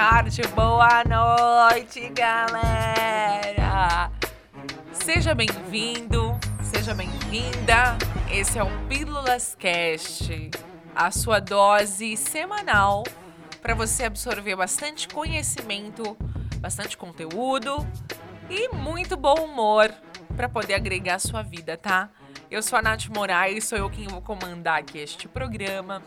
tarde, boa noite, galera! Seja bem-vindo, seja bem-vinda. Esse é o Pílulas Cast, a sua dose semanal para você absorver bastante conhecimento, bastante conteúdo e muito bom humor para poder agregar a sua vida, tá? Eu sou a Nath Moraes, sou eu quem vou comandar aqui este programa.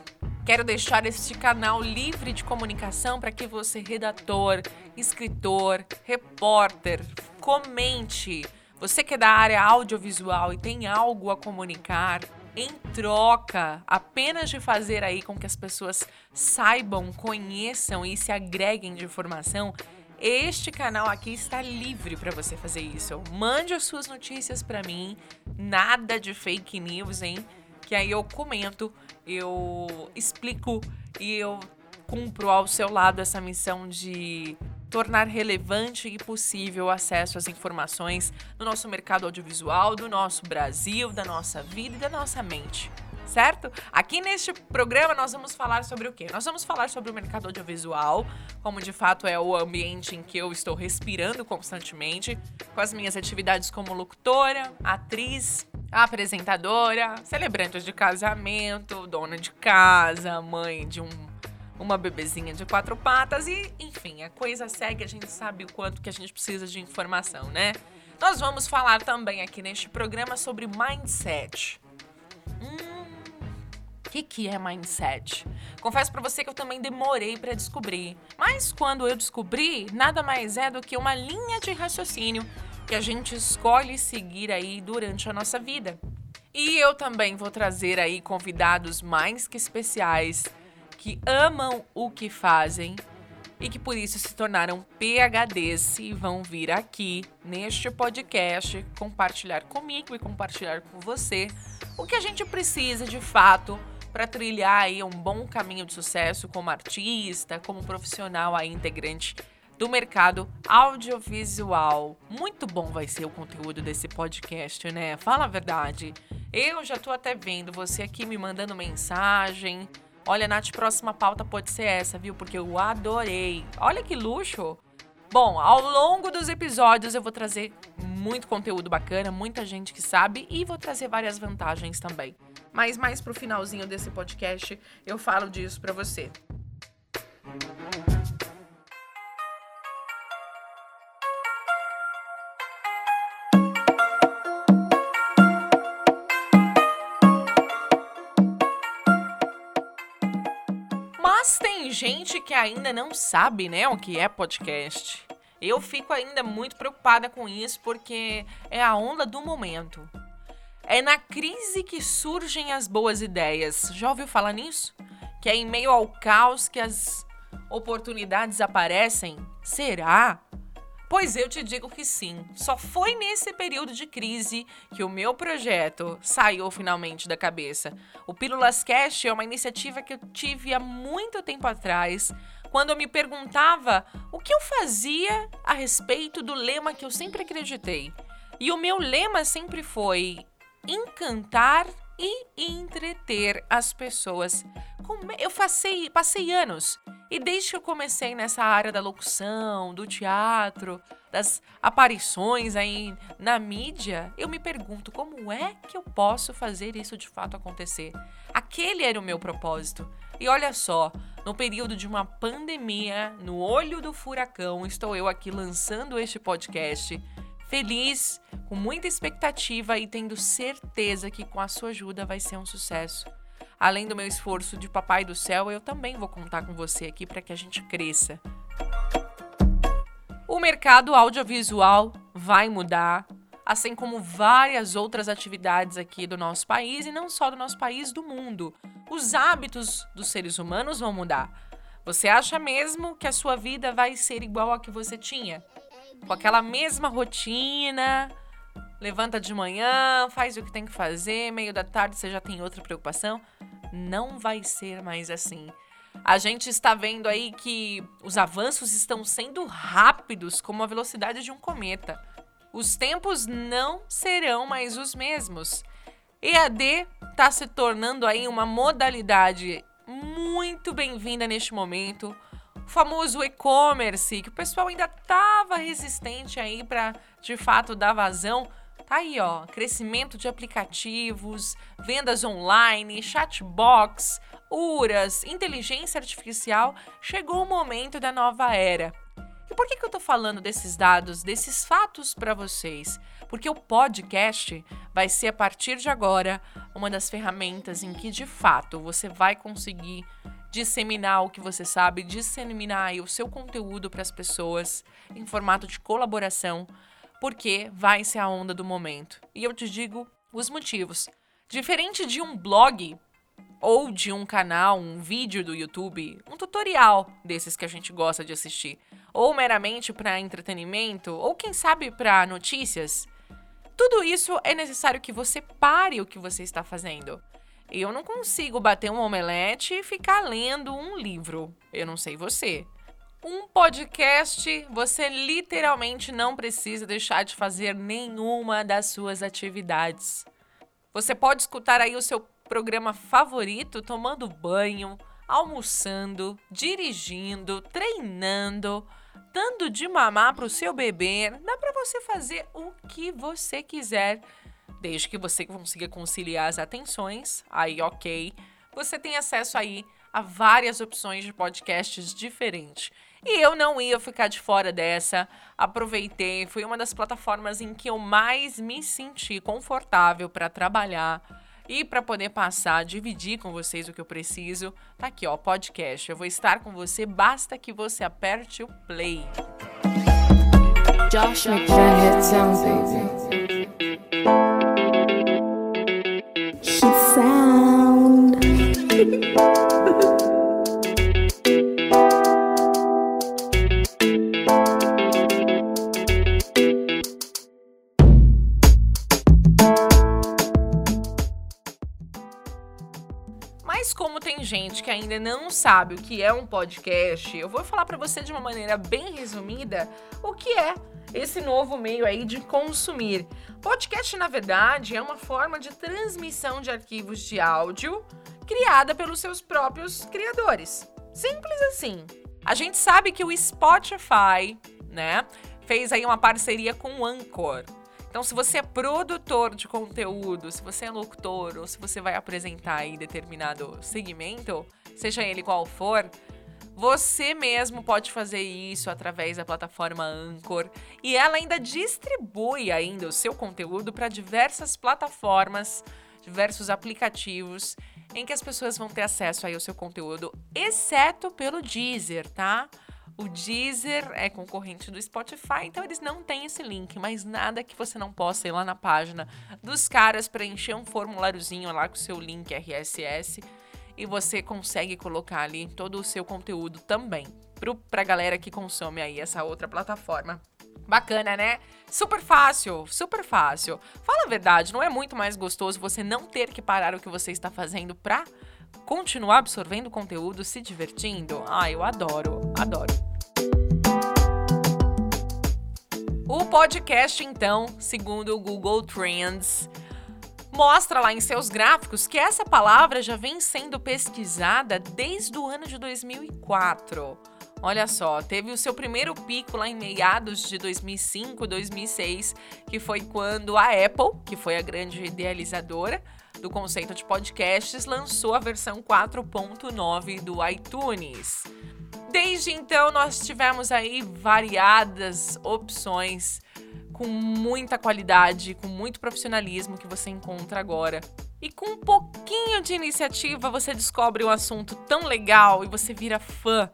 Quero deixar este canal livre de comunicação para que você, redator, escritor, repórter, comente. Você que é da área audiovisual e tem algo a comunicar, em troca apenas de fazer aí com que as pessoas saibam, conheçam e se agreguem de informação, este canal aqui está livre para você fazer isso. Mande as suas notícias para mim, nada de fake news, hein? Que aí eu comento eu explico e eu cumpro ao seu lado essa missão de tornar relevante e possível o acesso às informações do nosso mercado audiovisual, do nosso Brasil, da nossa vida e da nossa mente. Certo? Aqui neste programa nós vamos falar sobre o quê? Nós vamos falar sobre o mercado audiovisual, como de fato é o ambiente em que eu estou respirando constantemente, com as minhas atividades como locutora, atriz, apresentadora, celebrante de casamento, dona de casa, mãe de um, uma bebezinha de quatro patas e, enfim, a coisa segue, a gente sabe o quanto que a gente precisa de informação, né? Nós vamos falar também aqui neste programa sobre mindset. Hum, que, que é mindset? Confesso para você que eu também demorei para descobrir, mas quando eu descobri, nada mais é do que uma linha de raciocínio que a gente escolhe seguir aí durante a nossa vida. E eu também vou trazer aí convidados mais que especiais que amam o que fazem e que por isso se tornaram PHDs e vão vir aqui neste podcast compartilhar comigo e compartilhar com você o que a gente precisa de fato para trilhar aí um bom caminho de sucesso como artista, como profissional aí integrante do mercado audiovisual. Muito bom vai ser o conteúdo desse podcast, né? Fala a verdade. Eu já tô até vendo você aqui me mandando mensagem. Olha, Nath, próxima pauta pode ser essa, viu? Porque eu adorei. Olha que luxo! Bom, ao longo dos episódios eu vou trazer muito conteúdo bacana, muita gente que sabe e vou trazer várias vantagens também. Mas mais pro finalzinho desse podcast eu falo disso para você. gente que ainda não sabe, né, o que é podcast. Eu fico ainda muito preocupada com isso porque é a onda do momento. É na crise que surgem as boas ideias. Já ouviu falar nisso? Que é em meio ao caos que as oportunidades aparecem? Será? Pois eu te digo que sim. Só foi nesse período de crise que o meu projeto saiu finalmente da cabeça. O Pílulas Cash é uma iniciativa que eu tive há muito tempo atrás, quando eu me perguntava o que eu fazia a respeito do lema que eu sempre acreditei. E o meu lema sempre foi encantar e entreter as pessoas. Eu passei, passei anos e desde que eu comecei nessa área da locução, do teatro, das aparições aí na mídia, eu me pergunto como é que eu posso fazer isso de fato acontecer. Aquele era o meu propósito. E olha só, no período de uma pandemia, no olho do furacão, estou eu aqui lançando este podcast, feliz, com muita expectativa e tendo certeza que com a sua ajuda vai ser um sucesso além do meu esforço de papai do céu, eu também vou contar com você aqui para que a gente cresça. O mercado audiovisual vai mudar, assim como várias outras atividades aqui do nosso país e não só do nosso país, do mundo. Os hábitos dos seres humanos vão mudar. Você acha mesmo que a sua vida vai ser igual a que você tinha? Com aquela mesma rotina, levanta de manhã, faz o que tem que fazer, meio da tarde você já tem outra preocupação? não vai ser mais assim. A gente está vendo aí que os avanços estão sendo rápidos como a velocidade de um cometa. Os tempos não serão mais os mesmos. EAD está se tornando aí uma modalidade muito bem-vinda neste momento, o famoso e-commerce, que o pessoal ainda tava resistente aí para de fato dar vazão. Tá aí, ó, crescimento de aplicativos, vendas online, chatbox, URAS, inteligência artificial, chegou o momento da nova era. E por que, que eu tô falando desses dados, desses fatos para vocês? Porque o podcast vai ser a partir de agora uma das ferramentas em que de fato você vai conseguir disseminar o que você sabe, disseminar o seu conteúdo para as pessoas em formato de colaboração, porque vai ser a onda do momento. E eu te digo os motivos. Diferente de um blog ou de um canal, um vídeo do YouTube, um tutorial desses que a gente gosta de assistir, ou meramente para entretenimento, ou quem sabe para notícias, tudo isso é necessário que você pare o que você está fazendo. Eu não consigo bater um omelete e ficar lendo um livro. Eu não sei você. Um podcast, você literalmente não precisa deixar de fazer nenhuma das suas atividades. Você pode escutar aí o seu programa favorito tomando banho, almoçando, dirigindo, treinando, dando de mamar para o seu bebê. Dá para você fazer o que você quiser desde que você consiga conciliar as atenções, aí ok. Você tem acesso aí a várias opções de podcasts diferentes. E eu não ia ficar de fora dessa. Aproveitei, foi uma das plataformas em que eu mais me senti confortável para trabalhar e para poder passar, dividir com vocês o que eu preciso. Tá aqui, ó, podcast. Eu vou estar com você, basta que você aperte o play. Josh Mas como tem gente que ainda não sabe o que é um podcast, eu vou falar para você de uma maneira bem resumida o que é esse novo meio aí de consumir. Podcast, na verdade, é uma forma de transmissão de arquivos de áudio criada pelos seus próprios criadores. Simples assim. A gente sabe que o Spotify, né, fez aí uma parceria com o Anchor. Então, se você é produtor de conteúdo, se você é locutor ou se você vai apresentar aí determinado segmento, seja ele qual for, você mesmo pode fazer isso através da plataforma Anchor e ela ainda distribui ainda o seu conteúdo para diversas plataformas, diversos aplicativos em que as pessoas vão ter acesso aí ao seu conteúdo, exceto pelo Deezer, tá? O Deezer é concorrente do Spotify, então eles não têm esse link, mas nada que você não possa ir lá na página dos caras preencher um formuláriozinho lá com o seu link RSS e você consegue colocar ali todo o seu conteúdo também pro, pra galera que consome aí essa outra plataforma. Bacana, né? Super fácil, super fácil. Fala a verdade, não é muito mais gostoso você não ter que parar o que você está fazendo pra continuar absorvendo conteúdo, se divertindo? Ah, eu adoro, adoro. O podcast, então, segundo o Google Trends, mostra lá em seus gráficos que essa palavra já vem sendo pesquisada desde o ano de 2004. Olha só, teve o seu primeiro pico lá em meados de 2005, 2006, que foi quando a Apple, que foi a grande idealizadora do conceito de podcasts, lançou a versão 4.9 do iTunes. Desde então, nós tivemos aí variadas opções com muita qualidade, com muito profissionalismo que você encontra agora. E com um pouquinho de iniciativa, você descobre um assunto tão legal e você vira fã.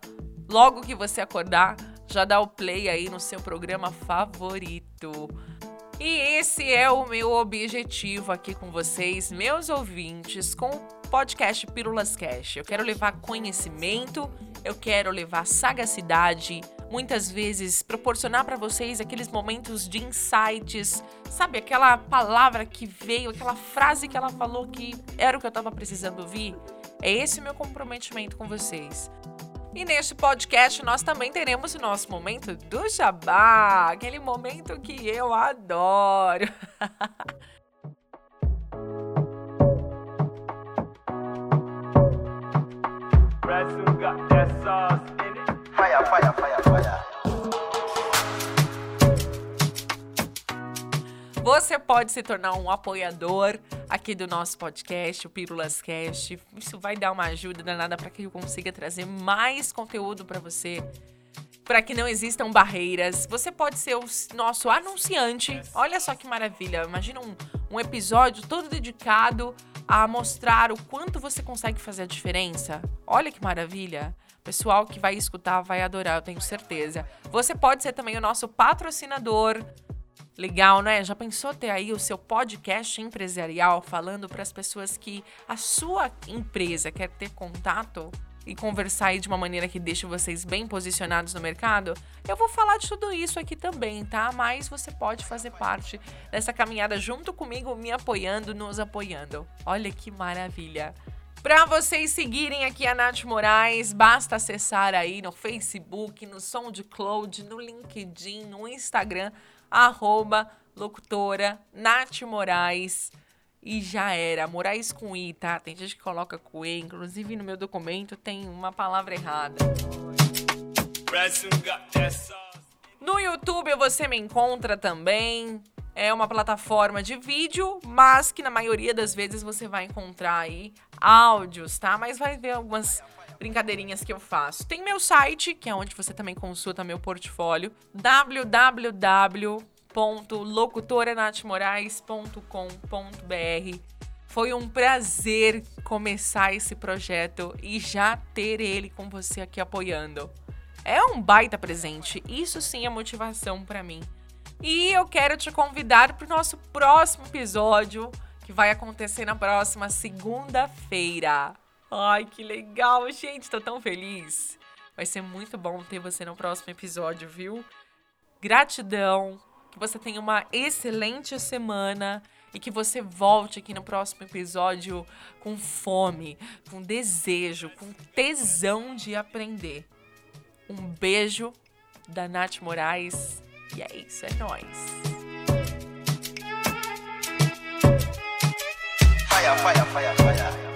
Logo que você acordar, já dá o play aí no seu programa favorito. E esse é o meu objetivo aqui com vocês, meus ouvintes, com o podcast Pílulas Cash. Eu quero levar conhecimento, eu quero levar sagacidade, muitas vezes proporcionar para vocês aqueles momentos de insights, sabe? Aquela palavra que veio, aquela frase que ela falou que era o que eu estava precisando ouvir. É esse o meu comprometimento com vocês. E neste podcast nós também teremos o nosso momento do jabá, aquele momento que eu adoro. Você pode se tornar um apoiador aqui do nosso podcast, o Pílulas Cast. Isso vai dar uma ajuda danada para que eu consiga trazer mais conteúdo para você para que não existam barreiras. Você pode ser o nosso anunciante. Olha só que maravilha. Imagina um, um episódio todo dedicado a mostrar o quanto você consegue fazer a diferença. Olha que maravilha. O pessoal que vai escutar vai adorar, eu tenho certeza. Você pode ser também o nosso patrocinador. Legal, né? Já pensou ter aí o seu podcast empresarial falando para as pessoas que a sua empresa quer ter contato? e conversar aí de uma maneira que deixe vocês bem posicionados no mercado, eu vou falar de tudo isso aqui também, tá? Mas você pode fazer parte dessa caminhada junto comigo, me apoiando, nos apoiando. Olha que maravilha! Para vocês seguirem aqui a Nath Moraes, basta acessar aí no Facebook, no SoundCloud, no LinkedIn, no Instagram, arroba locutora Nath Moraes e já era. Moraes com I, tá? Tem gente que coloca com E, inclusive no meu documento tem uma palavra errada. No YouTube você me encontra também. É uma plataforma de vídeo, mas que na maioria das vezes você vai encontrar aí áudios, tá? Mas vai ver algumas brincadeirinhas que eu faço. Tem meu site, que é onde você também consulta meu portfólio, www www.locutoranatmorais.com.br. Foi um prazer começar esse projeto e já ter ele com você aqui apoiando. É um baita presente, isso sim é motivação para mim. E eu quero te convidar para o nosso próximo episódio, que vai acontecer na próxima segunda-feira. Ai, que legal, gente, estou tão feliz. Vai ser muito bom ter você no próximo episódio, viu? Gratidão que você tenha uma excelente semana e que você volte aqui no próximo episódio com fome, com desejo, com tesão de aprender. Um beijo da Nath Moraes e é isso, é nóis. Fire, fire, fire, fire.